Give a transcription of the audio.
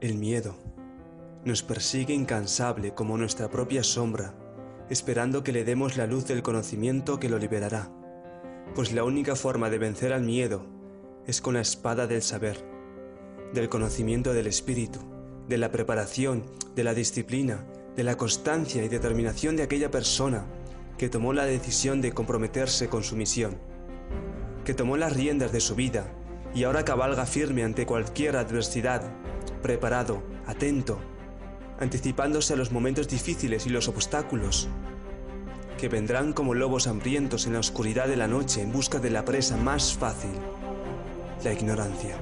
El miedo nos persigue incansable como nuestra propia sombra, esperando que le demos la luz del conocimiento que lo liberará, pues la única forma de vencer al miedo es con la espada del saber, del conocimiento del espíritu, de la preparación, de la disciplina, de la constancia y determinación de aquella persona que tomó la decisión de comprometerse con su misión, que tomó las riendas de su vida y ahora cabalga firme ante cualquier adversidad, preparado, atento, anticipándose a los momentos difíciles y los obstáculos, que vendrán como lobos hambrientos en la oscuridad de la noche en busca de la presa más fácil, la ignorancia.